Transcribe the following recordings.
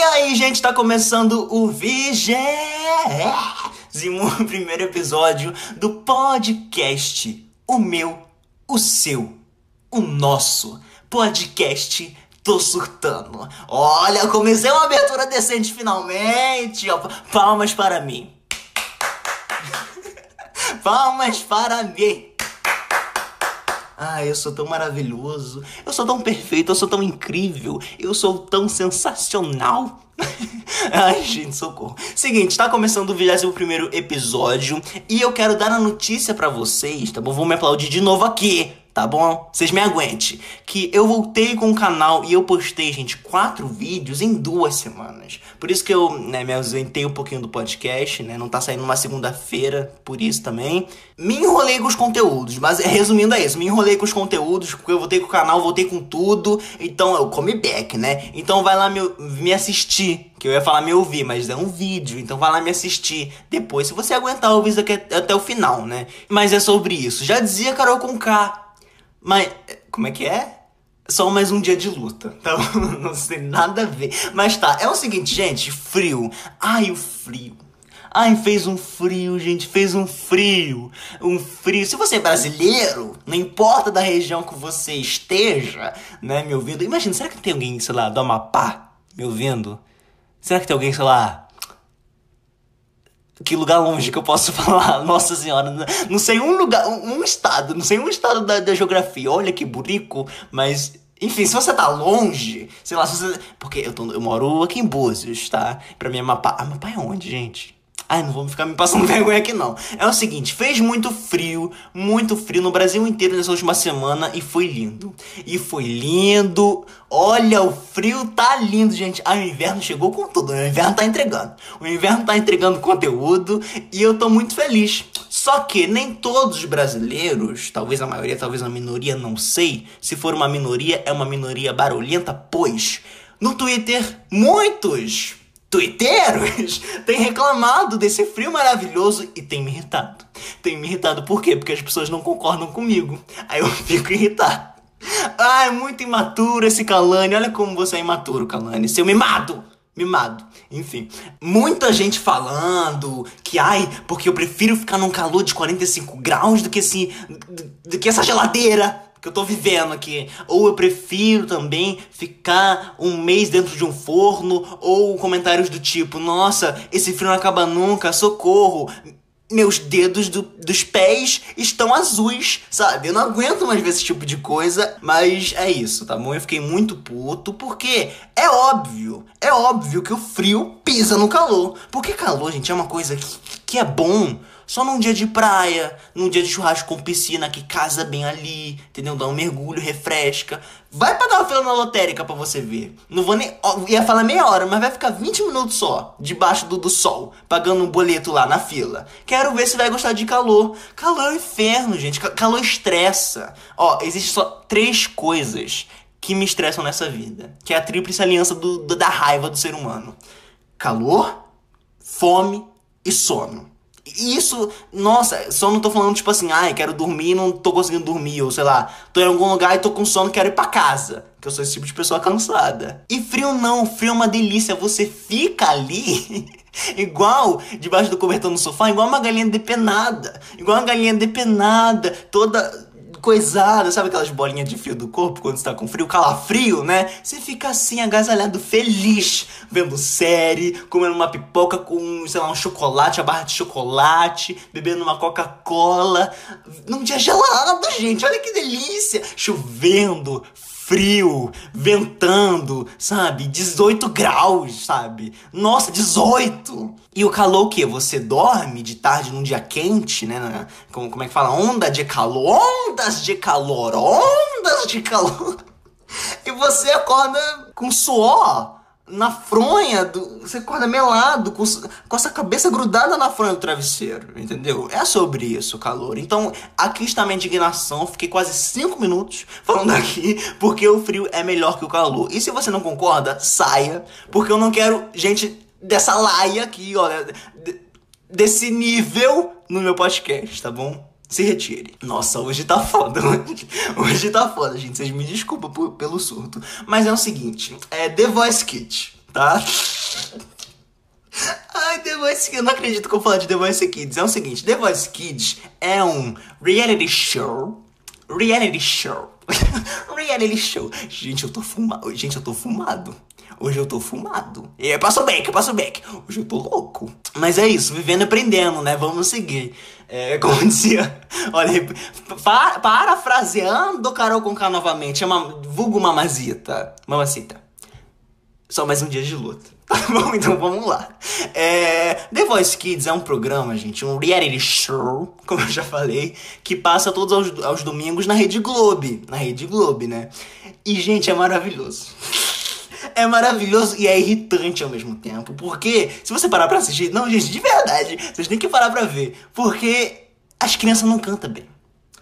E aí, gente, tá começando o vigésimo primeiro episódio do podcast O Meu, o Seu, o Nosso podcast Tô surtando. Olha, comecei uma abertura decente finalmente. Palmas para mim. Palmas para mim. Ah, eu sou tão maravilhoso, eu sou tão perfeito, eu sou tão incrível, eu sou tão sensacional. Ai, gente, socorro. Seguinte, tá começando o 21 episódio e eu quero dar a notícia para vocês, tá bom? Vou me aplaudir de novo aqui tá bom? Vocês me aguentem. Que eu voltei com o canal e eu postei, gente, quatro vídeos em duas semanas. Por isso que eu, né, me ausentei um pouquinho do podcast, né? Não tá saindo uma segunda-feira, por isso também. Me enrolei com os conteúdos, mas resumindo é isso. Me enrolei com os conteúdos, porque eu voltei com o canal, voltei com tudo. Então, eu come back, né? Então vai lá me, me assistir. Que eu ia falar me ouvir, mas é um vídeo, então vai lá me assistir depois, se você aguentar ouvir isso até o final, né? Mas é sobre isso. Já dizia Carol com K, mas, como é que é? Só mais um dia de luta, tá? Não sei nada a ver. Mas tá, é o seguinte, gente, frio. Ai, o frio. Ai, fez um frio, gente, fez um frio. Um frio. Se você é brasileiro, não importa da região que você esteja, né, me ouvindo. Imagina, será que tem alguém, sei lá, do Amapá me ouvindo? Será que tem alguém, sei lá, que lugar longe que eu posso falar? Nossa senhora, não sei um lugar, um, estado, não sei um estado da, da geografia. Olha que burico, mas enfim, se você tá longe, sei lá, se você. Porque eu, tô, eu moro aqui em Búzios, tá? Pra mim é Mapá. Ah, Mapá é onde, gente? Ai, não vou ficar me passando vergonha aqui não. É o seguinte, fez muito frio, muito frio no Brasil inteiro nessa última semana e foi lindo. E foi lindo. Olha, o frio tá lindo, gente. Ah, o inverno chegou com tudo. O inverno tá entregando. O inverno tá entregando conteúdo e eu tô muito feliz. Só que nem todos os brasileiros, talvez a maioria, talvez a minoria, não sei. Se for uma minoria, é uma minoria barulhenta, pois no Twitter muitos twitteiros têm reclamado desse frio maravilhoso e tem me irritado. Tem me irritado por quê? Porque as pessoas não concordam comigo. Aí eu fico irritado. Ah, é muito imaturo esse Kalani. Olha como você é imaturo, Kalani. Seu mimado! Mimado. Enfim, muita gente falando que, ai, porque eu prefiro ficar num calor de 45 graus do que assim, do, do que essa geladeira que eu tô vivendo aqui. Ou eu prefiro também ficar um mês dentro de um forno, ou comentários do tipo: Nossa, esse frio não acaba nunca, socorro. Meus dedos do, dos pés estão azuis, sabe? Eu não aguento mais ver esse tipo de coisa, mas é isso, tá bom? Eu fiquei muito puto porque é óbvio, é óbvio que o frio pisa no calor. Porque calor, gente, é uma coisa que, que é bom só num dia de praia, num dia de churrasco com piscina que casa bem ali, entendeu? Dá um mergulho, refresca. Vai pagar uma fila na lotérica pra você ver. Não vou nem. Ia falar meia hora, mas vai ficar 20 minutos só, debaixo do, do sol, pagando um boleto lá na fila. Quero ver se vai gostar de calor. Calor é um inferno, gente. Calor estressa. Ó, existe só três coisas que me estressam nessa vida. Que é a tríplice aliança do, do, da raiva do ser humano: calor, fome e sono. Isso, nossa, só não tô falando tipo assim, ai, quero dormir e não tô conseguindo dormir, ou sei lá, tô em algum lugar e tô com sono, quero ir pra casa. Que eu sou esse tipo de pessoa cansada. E frio não, frio é uma delícia, você fica ali igual debaixo do cobertor no sofá, igual uma galinha depenada, igual uma galinha depenada, toda coisada, sabe aquelas bolinhas de frio do corpo quando está com frio, calafrio, né? Você fica assim, agasalhado, feliz, vendo série, comendo uma pipoca com, sei lá, um chocolate, a barra de chocolate, bebendo uma Coca-Cola, num dia gelado, gente, olha que delícia! Chovendo, frio, ventando, sabe? 18 graus, sabe? Nossa, 18! E o calor o quê? Você dorme de tarde num dia quente, né? Como, como é que fala? Onda de calor, ondas de calor, ondas de calor. E você acorda com suor na fronha, do, você acorda melado, com, com essa cabeça grudada na fronha do travesseiro, entendeu? É sobre isso, calor. Então, aqui está minha indignação. Fiquei quase 5 minutos falando aqui porque o frio é melhor que o calor. E se você não concorda, saia, porque eu não quero gente dessa laia aqui, olha, desse nível no meu podcast, tá bom? se retire. Nossa, hoje tá foda. Hoje, hoje tá foda, gente. Vocês me desculpam por, pelo surto. Mas é o seguinte: é The Voice Kids. tá? Ai, The Voice Kids, eu não acredito que eu falo de The Voice Kids. É o seguinte, The Voice Kids é um reality show. Reality show. reality show. Gente, eu tô fumado. Gente, eu tô fumado. Hoje eu tô fumado. E passo back, eu passo back. Hoje eu tô louco. Mas é isso, vivendo e aprendendo, né? Vamos seguir. É, como dizia, olha, para, parafraseando Carol Conká novamente, é uma vulgo mamazita. Mamacita. Só mais um dia de luta. Tá bom? Então vamos lá. É, The Voice Kids é um programa, gente, um reality show, como eu já falei, que passa todos aos, aos domingos na Rede Globo. Na Rede Globo, né? E, gente, é maravilhoso. É maravilhoso e é irritante ao mesmo tempo. Porque, se você parar pra assistir, não, gente, de verdade, vocês têm que parar pra ver. Porque as crianças não cantam bem.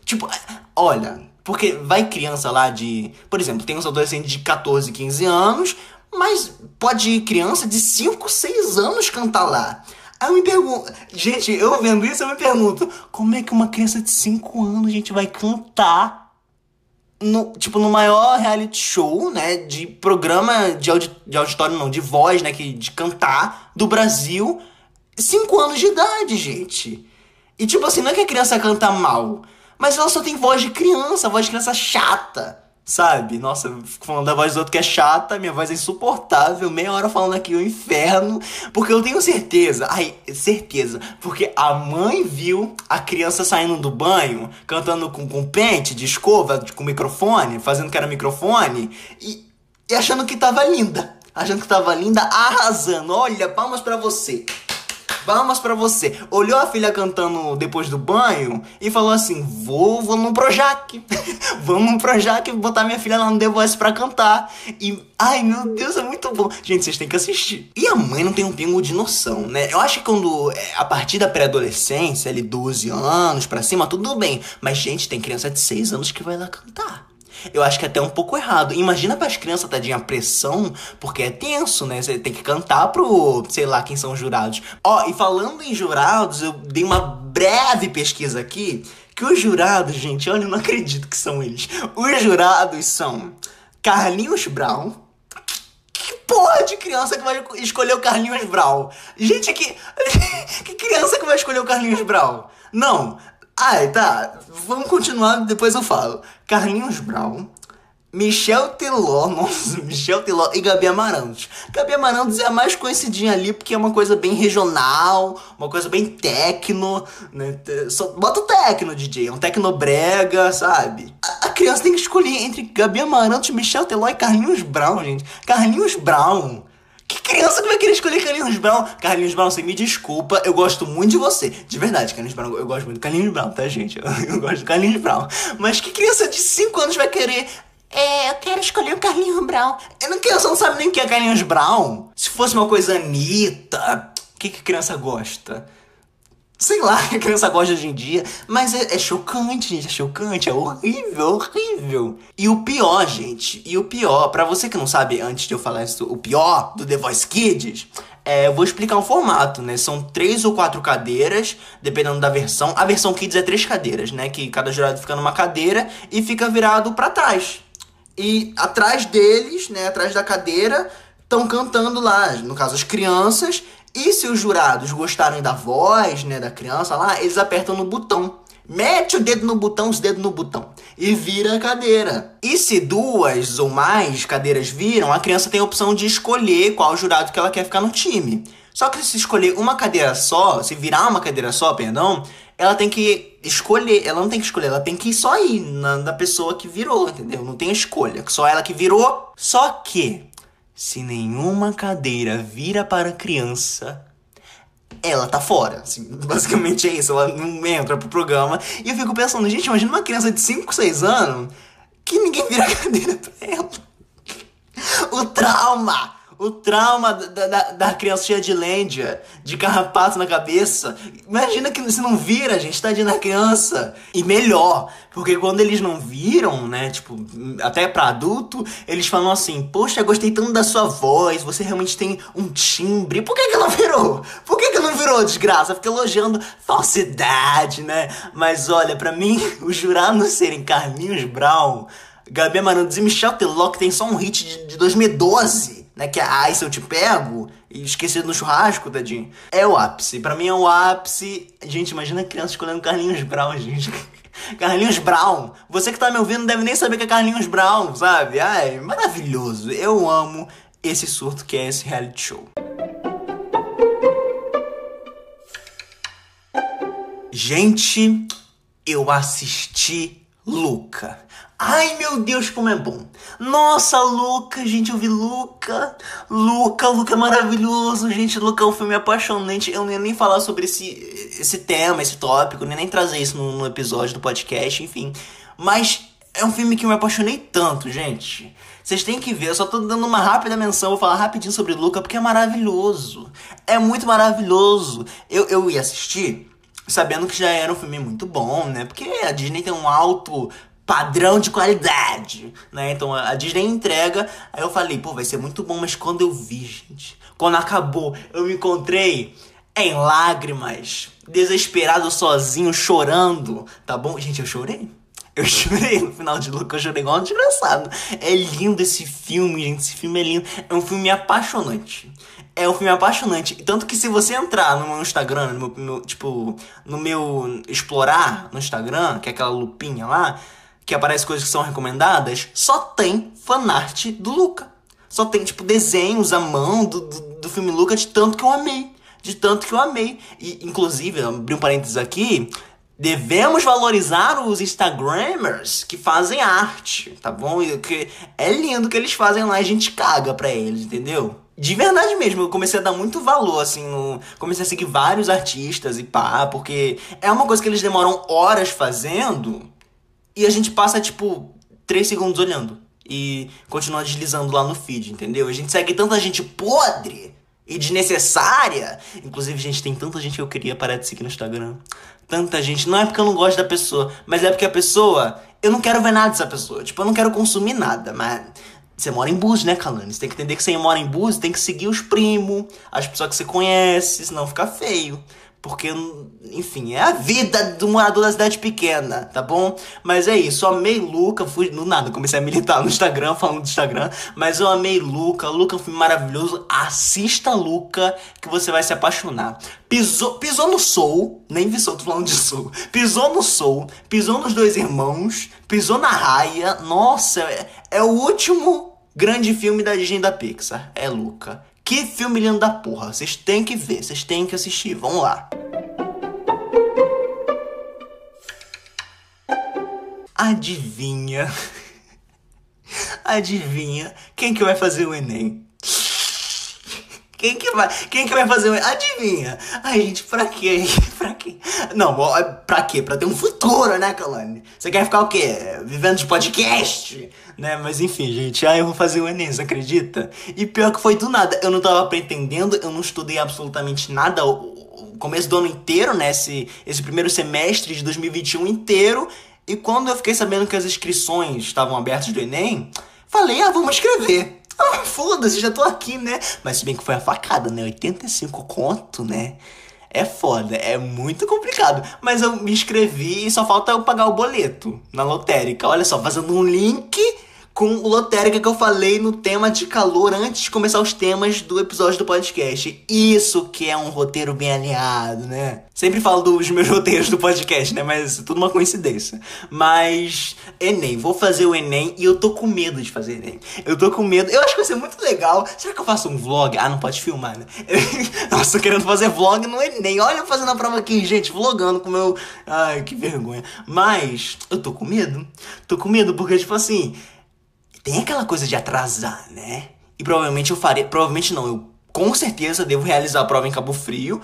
Tipo, olha, porque vai criança lá de. Por exemplo, tem uns adolescentes de 14, 15 anos, mas pode ir criança de 5, 6 anos cantar lá. Aí eu me pergunto, gente, eu vendo isso, eu me pergunto, como é que uma criança de 5 anos, gente, vai cantar no, tipo, no maior reality show, né, de programa de, audi de auditório, não, de voz, né, que, de cantar do Brasil, 5 anos de idade, gente. E tipo assim, não é que a criança canta mal, mas ela só tem voz de criança, voz de criança chata sabe? Nossa, falando da voz do outro que é chata, minha voz é insuportável, meia hora falando aqui o inferno, porque eu tenho certeza, ai, certeza, porque a mãe viu a criança saindo do banho, cantando com, com pente de escova, com microfone, fazendo que era microfone, e, e achando que tava linda, achando que tava linda, arrasando, olha, palmas para você. Palmas para você. Olhou a filha cantando depois do banho e falou assim: Vou, vou no Projac. Vamos no Projac botar minha filha lá no The Voice pra cantar. E, ai meu Deus, é muito bom. Gente, vocês têm que assistir. E a mãe não tem um pingo de noção, né? Eu acho que quando, é, a partir da pré-adolescência, ali 12 anos pra cima, tudo bem. Mas, gente, tem criança de 6 anos que vai lá cantar. Eu acho que é até um pouco errado. Imagina para as crianças, tadinha, a pressão, porque é tenso, né? Você tem que cantar pro, sei lá, quem são os jurados. Ó, e falando em jurados, eu dei uma breve pesquisa aqui, que os jurados, gente, olha, eu não acredito que são eles. Os jurados são Carlinhos Brown, que porra de criança que vai escolher o Carlinhos Brown? Gente, que, que criança que vai escolher o Carlinhos Brown? Não, Ai, tá. Vamos continuar, depois eu falo. Carlinhos Brown, Michel Teló, nossa, Michel Teló e Gabi Amarantos. Gabi Amarantos é a mais conhecidinha ali porque é uma coisa bem regional, uma coisa bem tecno, né? Só, bota o tecno, DJ, é um tecnobrega, sabe? A, a, criança tem que escolher entre Gabi Amarantos, Michel Teló e Carlinhos Brown, gente. Carlinhos Brown que criança que vai querer escolher Carlinhos Brown? Carlinhos Brown, você me desculpa, eu gosto muito de você. De verdade, Carlinhos Brown, eu gosto muito do Carlinhos Brown, tá, gente? Eu, eu gosto do Carlinhos Brown. Mas que criança de 5 anos vai querer é, eu quero escolher o Carlinhos Brown. Eu não quero, você não sabe nem o que é Carlinhos Brown. Se fosse uma coisa Anitta, o que, que criança gosta? Sei lá, a criança gosta hoje em dia, mas é, é, chocante, gente, é chocante, é horrível, horrível. E o pior, gente, e o pior, para você que não sabe, antes de eu falar isso, o pior do The Voice Kids, é, eu vou explicar um formato, né? São três ou quatro cadeiras, dependendo da versão. A versão Kids é três cadeiras, né? Que cada jurado fica numa cadeira e fica virado para trás. E atrás deles, né, atrás da cadeira, estão cantando lá, no caso as crianças, e se os jurados gostarem da voz, né, da criança lá, eles apertam no botão. Mete o dedo no botão, os dedos no botão. E vira a cadeira. E se duas ou mais cadeiras viram, a criança tem a opção de escolher qual jurado que ela quer ficar no time. Só que se escolher uma cadeira só, se virar uma cadeira só, perdão, ela tem que escolher. Ela não tem que escolher, ela tem que só ir na, na pessoa que virou, entendeu? Não tem escolha. Só ela que virou. Só que se nenhuma cadeira vira para a criança, ela tá fora. Assim, basicamente é isso, ela não entra pro programa. E eu fico pensando, gente, imagina uma criança de 5, 6 anos que ninguém vira cadeira pra ela. O trauma! O trauma da, da, da criança cheia de lêndia, de carrapato na cabeça. Imagina que se não vira, gente, tadinha da criança. E melhor, porque quando eles não viram, né, tipo, até pra adulto, eles falam assim: Poxa, gostei tanto da sua voz, você realmente tem um timbre. Por que, que não virou? Por que, que não virou, desgraça? Fica elogiando falsidade, né? Mas olha, para mim, os jurados serem Carlinhos Brown, Gabi Amarantos e Michel Teló, que tem só um hit de, de 2012 né? Que é Ai Se Eu Te Pego, e esquecido no churrasco, tadinho. É o ápice. Pra mim é o ápice. Gente, imagina criança escolhendo Carlinhos Brown, gente. Carlinhos Brown. Você que tá me ouvindo deve nem saber que é Carlinhos Brown, sabe? Ai, maravilhoso. Eu amo esse surto que é esse reality show. Gente, eu assisti Luca. Ai meu Deus, como é bom! Nossa, Luca, gente, eu vi Luca. Luca, Luca é maravilhoso, gente. Luca é um filme apaixonante. Eu não ia nem falar sobre esse, esse tema, esse tópico, nem, nem trazer isso no, no episódio do podcast, enfim. Mas é um filme que eu me apaixonei tanto, gente. Vocês têm que ver, eu só tô dando uma rápida menção, vou falar rapidinho sobre Luca, porque é maravilhoso. É muito maravilhoso. Eu, eu ia assistir sabendo que já era um filme muito bom, né? Porque a Disney tem um alto padrão de qualidade, né? Então a Disney entrega. Aí eu falei, pô, vai ser muito bom, mas quando eu vi, gente, quando acabou, eu me encontrei em lágrimas, desesperado sozinho, chorando, tá bom? Gente, eu chorei. Eu chorei no final de Luca, eu chorei igual um desgraçado. É lindo esse filme, gente. Esse filme é lindo. É um filme apaixonante. É um filme apaixonante. Tanto que se você entrar no meu Instagram, no meu, meu, tipo, no meu explorar no Instagram, que é aquela lupinha lá, que aparece coisas que são recomendadas, só tem fanart do Luca. Só tem, tipo, desenhos à mão do, do, do filme Luca de tanto que eu amei. De tanto que eu amei. E, inclusive, abri um parênteses aqui, Devemos valorizar os Instagrammers que fazem arte, tá bom? Que é lindo que eles fazem lá e a gente caga pra eles, entendeu? De verdade mesmo, eu comecei a dar muito valor, assim, no... comecei a seguir vários artistas e pá, porque é uma coisa que eles demoram horas fazendo e a gente passa, tipo, três segundos olhando e continua deslizando lá no feed, entendeu? A gente segue tanta gente podre e desnecessária. Inclusive, gente, tem tanta gente que eu queria parar de seguir no Instagram tanta gente. Não é porque eu não gosto da pessoa, mas é porque a pessoa. Eu não quero ver nada dessa pessoa. Tipo, eu não quero consumir nada, mas. Você mora em Búzios, né, Calani? Você tem que entender que você mora em Búzios, tem que seguir os primos, as pessoas que você conhece, senão fica feio. Porque, enfim, é a vida do morador da cidade pequena, tá bom? Mas é isso, eu amei Luca, fui no nada, comecei a militar no Instagram, falando do Instagram, mas eu amei Luca, Luca foi maravilhoso. Assista Luca, que você vai se apaixonar. Pisou, pisou no Soul, nem vi Soul, tô falando de Soul. Pisou no Soul, pisou nos dois irmãos, pisou na raia. Nossa, é, é o último grande filme da Disney da Pixar, é Luca. Que filme lindo da porra. Vocês têm que ver, vocês têm que assistir. Vamos lá. Adivinha? Adivinha quem que vai fazer o Enem? Quem que vai, quem que vai fazer? Adivinha? Ai, gente, pra quê? pra quê? Não, pra quê? Pra ter um futuro, né, Kalani? Você quer ficar o quê? Vivendo de podcast? né? Mas enfim, gente, ah, eu vou fazer o Enem, você acredita? E pior que foi do nada, eu não tava pretendendo, eu não estudei absolutamente nada o começo do ano inteiro, né? Esse, esse primeiro semestre de 2021 inteiro. E quando eu fiquei sabendo que as inscrições estavam abertas do Enem, falei, ah, vamos escrever. Ah, foda-se, já tô aqui, né? Mas se bem que foi a facada, né? 85 conto, né? É foda, é muito complicado. Mas eu me inscrevi e só falta eu pagar o boleto na lotérica. Olha só, fazendo um link com o lotérica que eu falei no tema de calor antes de começar os temas do episódio do podcast. Isso que é um roteiro bem alinhado, né? Sempre falo dos meus roteiros do podcast, né? Mas é tudo uma coincidência. Mas, Enem, vou fazer o Enem e eu tô com medo de fazer Enem. Eu tô com medo. Eu acho que vai ser muito legal. Será que eu faço um vlog? Ah, não pode filmar, né? Nossa, tô querendo fazer vlog no Enem. Olha eu fazendo a prova aqui, gente, vlogando com meu. Ai, que vergonha. Mas, eu tô com medo. Tô com medo porque, tipo assim tem aquela coisa de atrasar, né? E provavelmente eu faria, provavelmente não, eu com certeza devo realizar a prova em Cabo Frio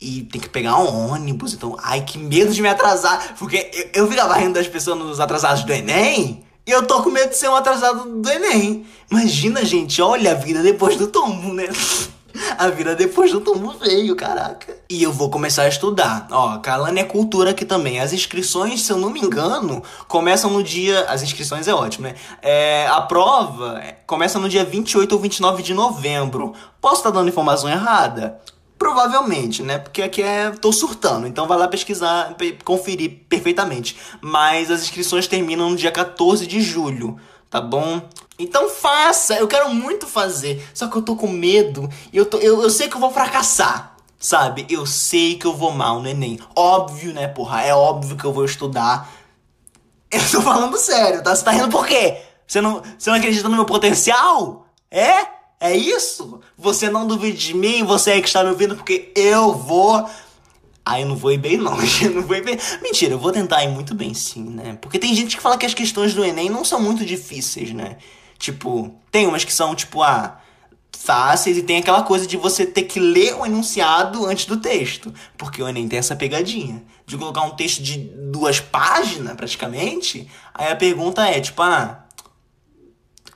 e tem que pegar um ônibus, então, ai, que medo de me atrasar, porque eu, eu ficava rindo das pessoas nos atrasados do Enem, e eu tô com medo de ser um atrasado do Enem. Imagina, gente, olha a vida depois do tombo, né? A vida depois do tombo veio, caraca. E eu vou começar a estudar. Ó, Kalane é cultura aqui também. As inscrições, se eu não me engano, começam no dia. As inscrições é ótimo, né? É, a prova começa no dia 28 ou 29 de novembro. Posso estar dando informação errada? Provavelmente, né? Porque aqui é. tô surtando, então vai lá pesquisar, conferir perfeitamente. Mas as inscrições terminam no dia 14 de julho tá bom? Então faça, eu quero muito fazer, só que eu tô com medo e eu, tô, eu, eu sei que eu vou fracassar, sabe? Eu sei que eu vou mal no Enem. Óbvio, né, porra? É óbvio que eu vou estudar. Eu tô falando sério, tá? Você tá rindo por quê? Você não, você não acredita no meu potencial? É? É isso? Você não duvide de mim, você é que está me ouvindo, porque eu vou. Aí eu não vou ir bem longe, não vou ir bem. Mentira, eu vou tentar ir muito bem sim, né? Porque tem gente que fala que as questões do Enem não são muito difíceis, né? Tipo, tem umas que são, tipo, ah, fáceis e tem aquela coisa de você ter que ler o enunciado antes do texto. Porque o Enem tem essa pegadinha. De colocar um texto de duas páginas, praticamente. Aí a pergunta é, tipo, ah,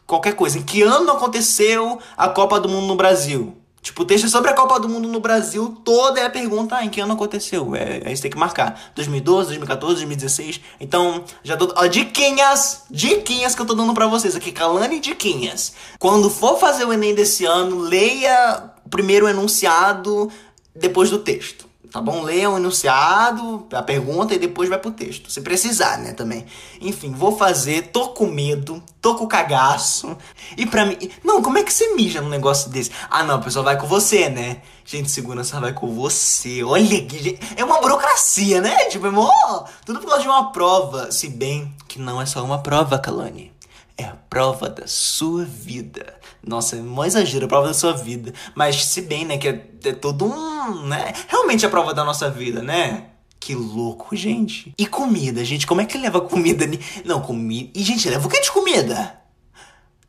qualquer coisa. Em que ano aconteceu a Copa do Mundo no Brasil? Tipo, o texto sobre a Copa do Mundo no Brasil toda é a pergunta ah, em que ano aconteceu. É, isso tem que marcar. 2012, 2014, 2016. Então, já tô. Ó, diquinhas! Diquinhas que eu tô dando pra vocês aqui. Calane diquinhas. Quando for fazer o Enem desse ano, leia o primeiro enunciado depois do texto tá bom? Leia o enunciado, a pergunta e depois vai pro texto. Se precisar, né, também. Enfim, vou fazer, tô com medo, tô com cagaço. E pra mim. Não, como é que você mija num negócio desse? Ah, não, a pessoa vai com você, né? Gente, segurança vai com você. Olha que. É uma burocracia, né? Tipo, é mó, tudo por causa de uma prova. Se bem que não é só uma prova, Kalani. É a prova da sua vida. Nossa, é mó exagero, a prova da sua vida. Mas se bem, né, que é, é todo um, né? Realmente é a prova da nossa vida, né? Que louco, gente. E comida, gente, como é que leva comida? Não, comida. E, gente, leva o que de comida?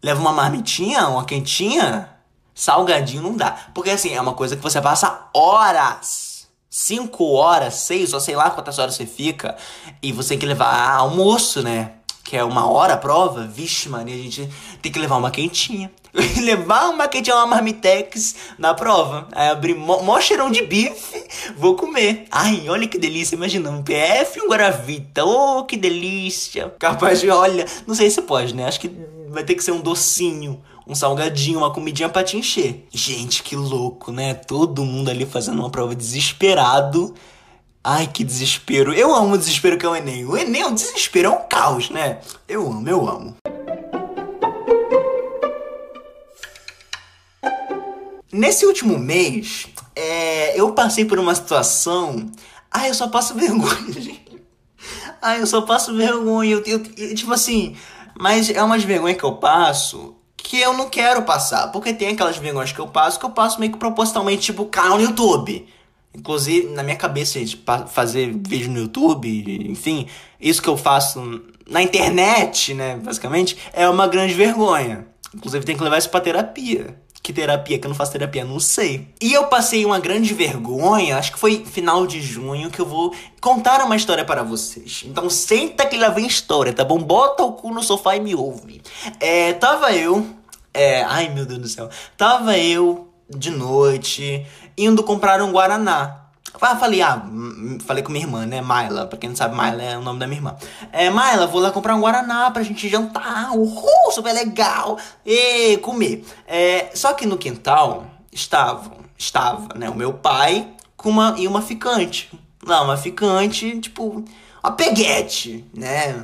Leva uma marmitinha, uma quentinha? Salgadinho não dá. Porque, assim, é uma coisa que você passa horas. Cinco horas, seis, ou sei lá quantas horas você fica. E você tem que levar almoço, né? Que é uma hora a prova, vixe, Maria, a gente tem que levar uma quentinha. levar uma quentinha, uma marmitex na prova. Aí abrir mó, mó cheirão de bife, vou comer. Ai, olha que delícia, imagina, um PF e um Guaravita. Oh, que delícia. Capaz de, olha, não sei se pode, né? Acho que vai ter que ser um docinho, um salgadinho, uma comidinha pra te encher. Gente, que louco, né? Todo mundo ali fazendo uma prova desesperado Ai, que desespero. Eu amo o desespero que é o Enem. O Enem é um desespero, é um caos, né? Eu amo, eu amo. Nesse último mês, é, eu passei por uma situação. Ai, eu só passo vergonha, gente. Ai, eu só passo vergonha. Eu, eu, eu, tipo assim, mas é umas vergonhas que eu passo que eu não quero passar. Porque tem aquelas vergonhas que eu passo que eu passo meio que propositalmente, tipo, canal no YouTube. Inclusive, na minha cabeça, de fazer vídeo no YouTube, enfim, isso que eu faço na internet, né, basicamente, é uma grande vergonha. Inclusive, tem que levar isso pra terapia. Que terapia? Que eu não faço terapia? Não sei. E eu passei uma grande vergonha, acho que foi final de junho, que eu vou contar uma história para vocês. Então senta que lá vem história, tá bom? Bota o cu no sofá e me ouve. É, tava eu. É, ai meu Deus do céu. Tava eu de noite, indo comprar um Guaraná. Ah, falei, ah, falei com minha irmã, né? Maila, pra quem não sabe, Maila é o nome da minha irmã. É, Maila, vou lá comprar um Guaraná pra gente jantar, uhul, super legal, e comer. É, só que no quintal estavam, estava, né, o meu pai com uma, e uma ficante. Não, uma ficante, tipo, uma peguete, né?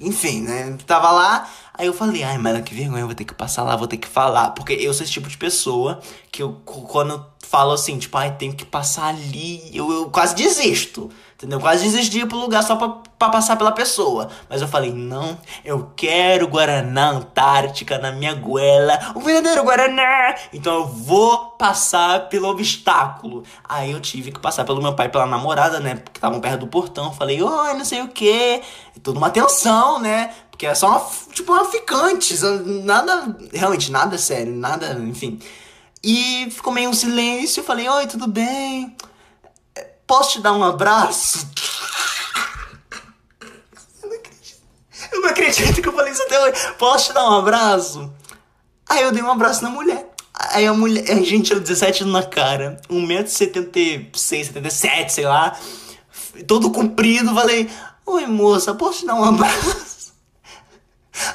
Enfim, né? Tava lá, Aí eu falei, ai, mas que vergonha, eu vou ter que passar lá, vou ter que falar. Porque eu sou esse tipo de pessoa que eu, quando falo assim, tipo, ai, tenho que passar ali, eu, eu quase desisto. Entendeu? Quase ir pro lugar só pra, pra passar pela pessoa. Mas eu falei, não, eu quero Guaraná Antártica na minha goela. O verdadeiro Guaraná! Então eu vou passar pelo obstáculo. Aí eu tive que passar pelo meu pai pela namorada, né? Porque estavam perto do portão. Falei, oi, não sei o quê. E toda uma atenção, né? Porque é só uma, tipo, uma ficante. Nada, realmente, nada sério, nada, enfim. E ficou meio um silêncio. Eu falei, oi, tudo bem? Posso te dar um abraço? Eu não acredito. Eu não acredito que eu falei isso até hoje. Posso te dar um abraço? Aí eu dei um abraço na mulher. Aí a mulher, a gente tinha 17 anos na cara, 1,76m, 77, sei lá, todo comprido. Falei, oi moça, posso te dar um abraço?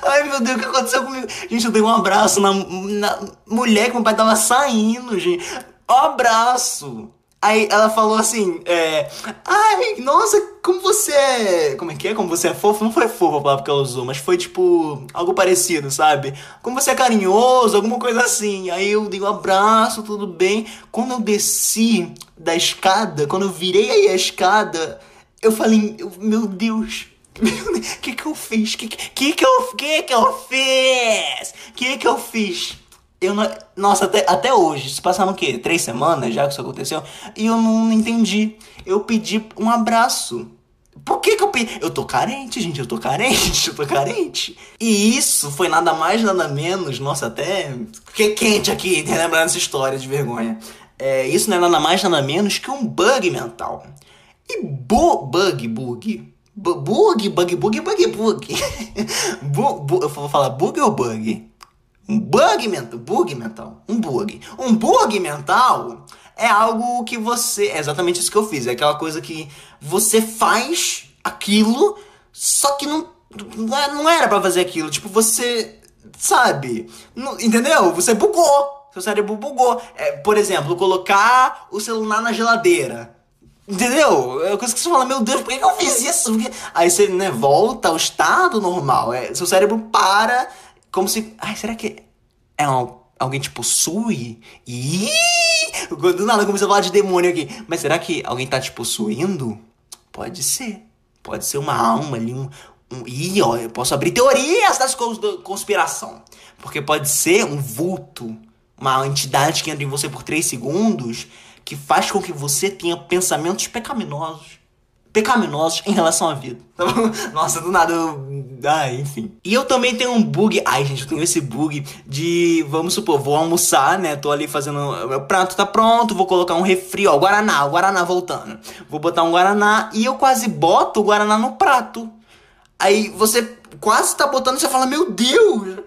Ai meu Deus, o que aconteceu comigo? Gente, eu dei um abraço na, na mulher que meu pai tava saindo, gente. Um abraço. Aí ela falou assim, é, ai, nossa, como você é, como é que é, como você é fofo, não foi fofo a palavra que ela usou, mas foi tipo, algo parecido, sabe? Como você é carinhoso, alguma coisa assim, aí eu dei um abraço, tudo bem, quando eu desci da escada, quando eu virei aí a escada, eu falei, meu Deus, o que que eu fiz? Que que, que eu que que eu fiz? Que que eu fiz? Eu não, nossa, até, até hoje, se passaram o quê? Três semanas já que isso aconteceu? E eu não entendi. Eu pedi um abraço. Por que que eu pedi? Eu tô carente, gente, eu tô carente, eu tô carente. E isso foi nada mais, nada menos, nossa, até fiquei quente aqui, lembrando essa história de vergonha. É, isso não é nada mais, nada menos que um bug mental. E bu bug, bug, bug, bug, bug, bug, bug, bu, bu, eu vou falar bug ou bug? Um bug mental, bug mental, um bug. Um bug mental é algo que você, é exatamente isso que eu fiz, é aquela coisa que você faz aquilo, só que não não é, era para fazer aquilo, tipo você sabe, não, entendeu? Você bugou, seu cérebro bugou. É, por exemplo, colocar o celular na geladeira. Entendeu? É coisa que você fala, meu Deus, por que eu fiz isso? Aí você, né, volta ao estado normal. É, seu cérebro para como se. Ai, será que é um, alguém te possui? Ih! Do nada comecei a falar de demônio aqui. Mas será que alguém tá te possuindo? Pode ser. Pode ser uma alma ali, um. um ih, ó, eu posso abrir teorias das conspiração. Porque pode ser um vulto, uma entidade que entra em você por 3 segundos que faz com que você tenha pensamentos pecaminosos pecaminosos em relação à vida. Tá Nossa, do nada eu... Ah, enfim. E eu também tenho um bug. Ai, gente, eu tenho esse bug de. Vamos supor, vou almoçar, né? Tô ali fazendo. Meu prato tá pronto, vou colocar um refri, ó. Guaraná, o Guaraná voltando. Vou botar um Guaraná e eu quase boto o Guaraná no prato. Aí você quase tá botando e você fala: Meu Deus,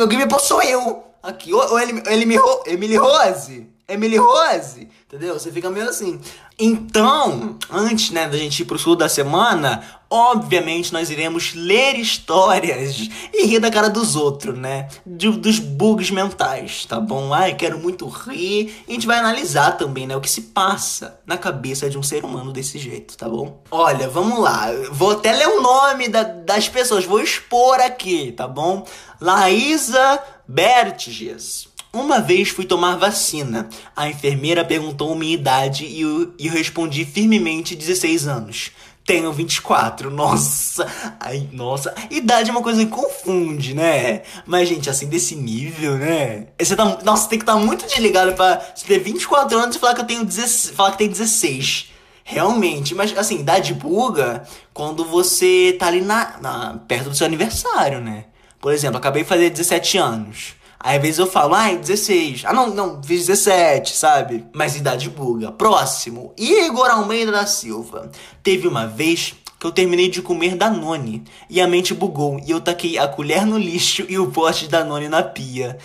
alguém me possuiu. Aqui, ou, ele, ele me, Emily Rose. Emily Rose. Entendeu? Você fica meio assim. Então, antes né, da gente ir pro sul da semana, obviamente nós iremos ler histórias e rir da cara dos outros, né? De, dos bugs mentais, tá bom? Ai, quero muito rir. E a gente vai analisar também, né? O que se passa na cabeça de um ser humano desse jeito, tá bom? Olha, vamos lá. Vou até ler o nome da, das pessoas, vou expor aqui, tá bom? Laísa Bertges. Uma vez fui tomar vacina. A enfermeira perguntou minha idade e eu, eu respondi firmemente 16 anos. Tenho 24, nossa. Ai, nossa. Idade é uma coisa que confunde, né? Mas, gente, assim, desse nível, né? Você tá, nossa, tem que estar tá muito desligado pra você ter 24 anos e falar que eu tenho 16, falar que tem 16. Realmente, mas assim, idade buga quando você tá ali na, na, perto do seu aniversário, né? Por exemplo, acabei de fazer 17 anos. Aí às vezes eu falo, ai, 16. Ah, não, não, fiz 17, sabe? Mas idade buga. Próximo, Igor Almeida da Silva. Teve uma vez que eu terminei de comer Danone e a mente bugou e eu taquei a colher no lixo e o pote de Danone na pia.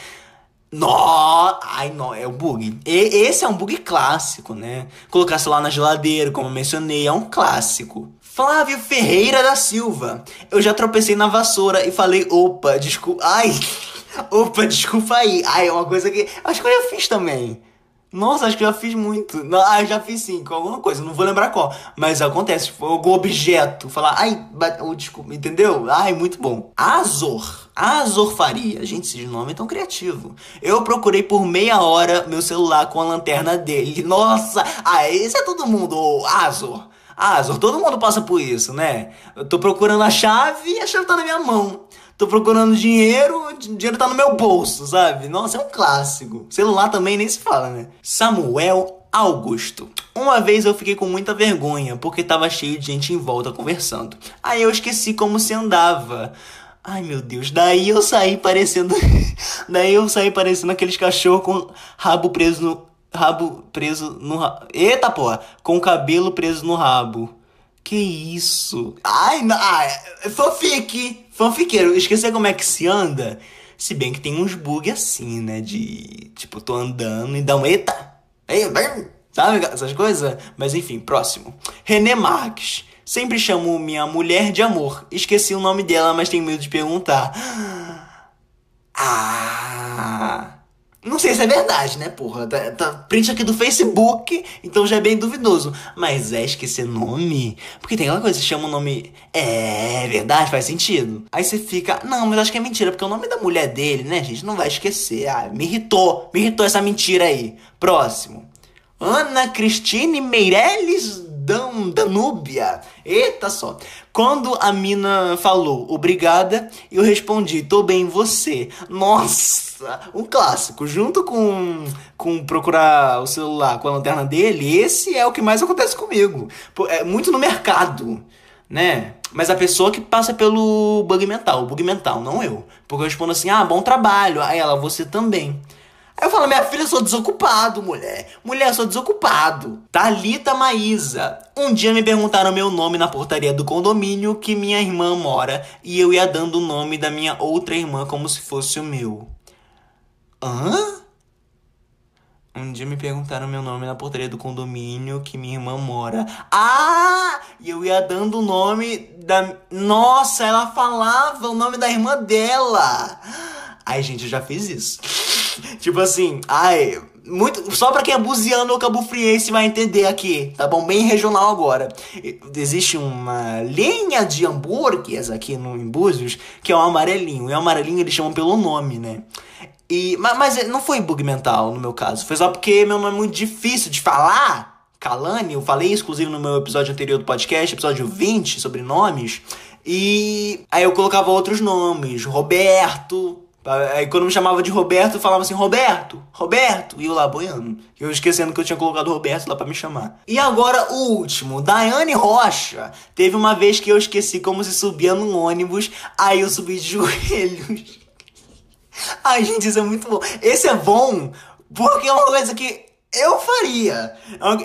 Nó, ai, não, é o bug. E, esse é um bug clássico, né? Colocar lá na geladeira, como eu mencionei, é um clássico. Flávio Ferreira da Silva. Eu já tropecei na vassoura e falei, opa, desculpa. Ai, Opa, desculpa aí. Ai, é uma coisa que. Acho que eu já fiz também. Nossa, acho que eu já fiz muito. Não, ah, já fiz sim, com alguma coisa, não vou lembrar qual. Mas acontece, foi algum objeto. Falar, ai, oh, desculpa, entendeu? Ai, muito bom. Azor. Azor Faria. Gente, esse nome é tão criativo. Eu procurei por meia hora meu celular com a lanterna dele. Nossa, ah, esse é todo mundo, Azor. Azor, todo mundo passa por isso, né? Eu tô procurando a chave e a chave tá na minha mão tô procurando dinheiro, o dinheiro tá no meu bolso, sabe? Nossa, é um clássico. Celular também nem se fala, né? Samuel Augusto. Uma vez eu fiquei com muita vergonha porque tava cheio de gente em volta conversando. Aí eu esqueci como se andava. Ai meu Deus, daí eu saí parecendo. daí eu saí parecendo aqueles cachorros com rabo preso no. Rabo preso no. Eita porra! Com cabelo preso no rabo. Que isso? Ai, não, ai, fanfic! Fanfiqueiro, esqueci como é que se anda. Se bem que tem uns bugs assim, né? De tipo, tô andando e dá um eita! Ei, sabe essas coisas? Mas enfim, próximo. René Marques. Sempre chamo minha mulher de amor. Esqueci o nome dela, mas tenho medo de perguntar. Ah! Não sei se é verdade, né, porra? Tá, tá, print aqui do Facebook, então já é bem duvidoso. Mas é esquecer nome? Porque tem aquela coisa, você chama o nome. É, verdade, faz sentido. Aí você fica, não, mas acho que é mentira, porque o nome da mulher dele, né, gente, não vai esquecer. Ah, me irritou, me irritou essa mentira aí. Próximo. Ana Cristine Meirelles Dan Danúbia. Eita só. Quando a mina falou obrigada, eu respondi, tô bem, você. Nossa, um clássico. Junto com, com procurar o celular com a lanterna dele, esse é o que mais acontece comigo. É muito no mercado, né? Mas a pessoa que passa pelo bug mental, bug mental, não eu. Porque eu respondo assim, ah, bom trabalho. Aí ela, você também. Aí eu falo, minha filha, eu sou desocupado, mulher. Mulher, eu sou desocupado. Thalita Maísa. Um dia me perguntaram meu nome na portaria do condomínio que minha irmã mora e eu ia dando o nome da minha outra irmã como se fosse o meu. Hã? Um dia me perguntaram meu nome na portaria do condomínio que minha irmã mora. Ah! E eu ia dando o nome da. Nossa, ela falava o nome da irmã dela. Ai, gente, eu já fiz isso. Tipo assim, ai, muito, só pra quem é buziano ou cabufriense vai entender aqui, tá bom? Bem regional agora. Existe uma linha de hambúrgueres aqui no, em Búzios que é o amarelinho. E o amarelinho eles chamam pelo nome, né? E, mas, mas não foi bug mental no meu caso. Foi só porque meu nome é muito difícil de falar. Kalani, eu falei inclusive no meu episódio anterior do podcast, episódio 20, sobre nomes. E aí eu colocava outros nomes, Roberto, Aí quando me chamava de Roberto, falava assim, Roberto, Roberto, e eu lá boiando. Eu esquecendo que eu tinha colocado Roberto lá para me chamar. E agora o último, Daiane Rocha. Teve uma vez que eu esqueci como se subia num ônibus, aí eu subi de joelhos. Ai, gente, isso é muito bom. Esse é bom porque é uma coisa que eu faria.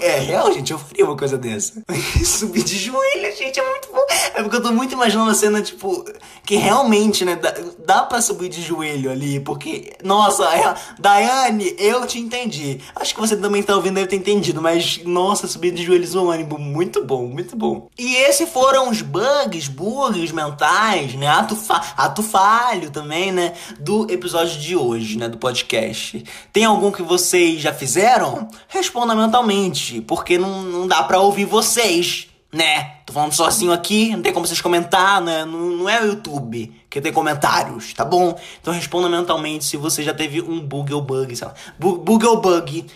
É real, gente, eu faria uma coisa dessa. Subir de joelho, gente, é muito bom. É porque eu tô muito imaginando a cena, tipo, que realmente, né, dá, dá pra subir de joelho ali, porque, nossa, é, Daiane, eu te entendi. Acho que você também tá ouvindo, deve ter entendido, mas, nossa, subir de joelhos no ônibus, muito bom, muito bom. E esses foram os bugs, bugs mentais, né, ato, fa ato falho também, né, do episódio de hoje, né, do podcast. Tem algum que vocês já fizeram? Responda mentalmente, porque não, não dá pra ouvir vocês, né? Tô falando sozinho aqui, não tem como vocês comentar, né? Não, não é o YouTube que tem comentários, tá bom? Então responda mentalmente se você já teve um bug ou bug, sei lá. Bug, ou bug.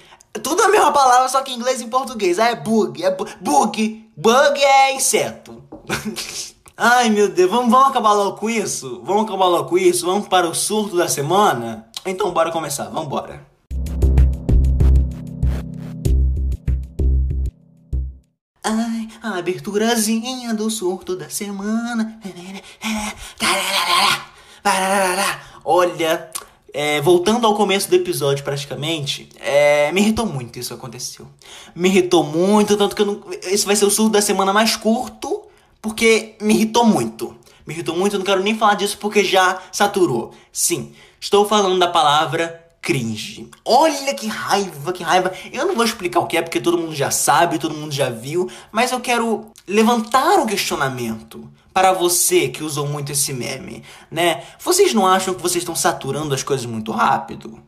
Tudo a mesma palavra, só que em inglês e em português. Ah, é bug, é bu bug. Bug é inseto. Ai, meu Deus, vamos, vamos acabar logo com isso? Vamos acabar logo com isso? Vamos para o surto da semana? Então bora começar, vamos Ai, a aberturazinha do surto da semana. Olha, é, voltando ao começo do episódio praticamente, é, me irritou muito isso que aconteceu. Me irritou muito, tanto que não, esse vai ser o surto da semana mais curto, porque me irritou muito. Me irritou muito, eu não quero nem falar disso porque já saturou. Sim, estou falando da palavra cringe. Olha que raiva, que raiva. Eu não vou explicar o que é porque todo mundo já sabe, todo mundo já viu, mas eu quero levantar um questionamento para você que usou muito esse meme, né? Vocês não acham que vocês estão saturando as coisas muito rápido?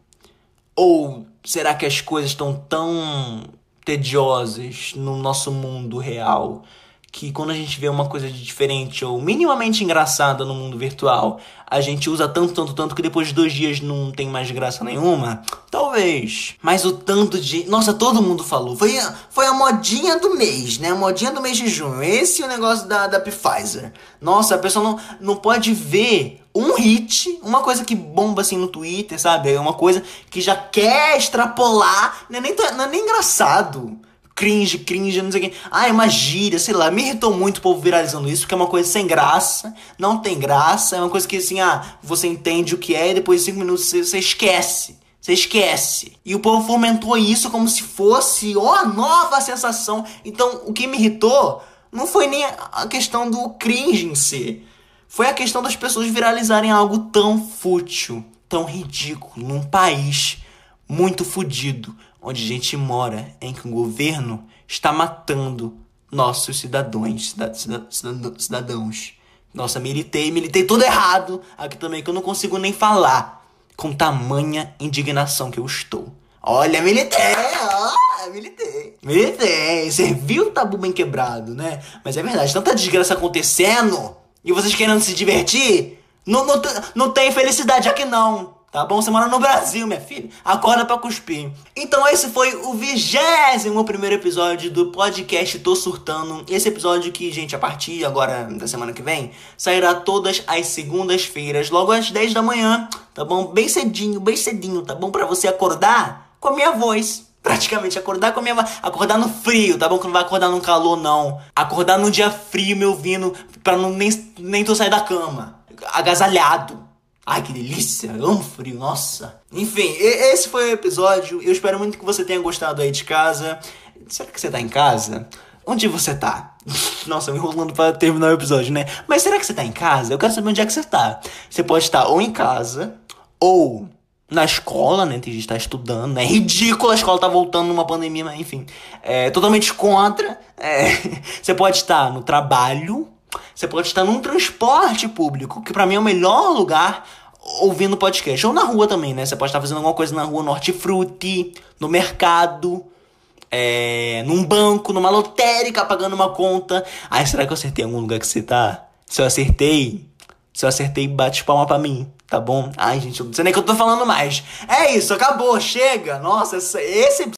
Ou será que as coisas estão tão tediosas no nosso mundo real que quando a gente vê uma coisa de diferente ou minimamente engraçada no mundo virtual, a gente usa tanto, tanto, tanto que depois de dois dias não tem mais graça nenhuma? Talvez. Mas o tanto de. Nossa, todo mundo falou. Foi a, foi a modinha do mês, né? A modinha do mês de junho. Esse é o negócio da, da Pfizer. Nossa, a pessoa não, não pode ver um hit, uma coisa que bomba assim no Twitter, sabe? É uma coisa que já quer extrapolar. Não é nem, não é nem engraçado cringe, cringe, não sei o que. Ah, é uma gíria, sei lá. Me irritou muito o povo viralizando isso, porque é uma coisa sem graça, não tem graça, é uma coisa que assim, ah, você entende o que é e depois de cinco minutos você, você esquece. Você esquece. E o povo fomentou isso como se fosse, ó, oh, nova sensação. Então, o que me irritou não foi nem a questão do cringe em si. Foi a questão das pessoas viralizarem algo tão fútil, tão ridículo, num país muito fodido, onde a gente mora, em que o governo está matando nossos cidadãos, cidadãos. Nossa, militei, militei tudo errado. Aqui também que eu não consigo nem falar. com tamanha indignação que eu estou. Olha, militei, ó, militei. Militei, serviu o tabu bem quebrado, né? Mas é verdade, tanta desgraça acontecendo e vocês querendo se divertir, não, não, não tem felicidade aqui não. Tá bom? Você mora no Brasil, minha filha. Acorda pra cuspir. Então esse foi o vigésimo primeiro episódio do podcast Tô Surtando. Esse episódio que, gente, a partir agora da semana que vem, sairá todas as segundas-feiras, logo às 10 da manhã. Tá bom? Bem cedinho, bem cedinho, tá bom? Pra você acordar com a minha voz. Praticamente acordar com a minha voz. Acordar no frio, tá bom? Que não vai acordar no calor, não. Acordar num dia frio, me ouvindo, pra não, nem, nem tu sair da cama. Agasalhado. Ai, que delícia! frio, nossa! Enfim, esse foi o episódio. Eu espero muito que você tenha gostado aí de casa. Será que você tá em casa? Onde você tá? Nossa, me enrolando para terminar o episódio, né? Mas será que você tá em casa? Eu quero saber onde é que você tá. Você pode estar ou em casa, ou na escola, né? Tem gente que tá estudando, né? É ridículo a escola tá voltando numa pandemia, mas enfim. É totalmente contra. É, você pode estar no trabalho, você pode estar num transporte público, que para mim é o melhor lugar ouvindo podcast. Ou na rua também, né? Você pode estar fazendo alguma coisa na rua, no hortifruti, no mercado, é, num banco, numa lotérica, pagando uma conta. Ai, será que eu acertei algum lugar que você tá? Se eu acertei, se eu acertei, bate palma pra mim, tá bom? Ai, gente, eu não sei nem o que eu tô falando mais. É isso, acabou, chega. Nossa, esse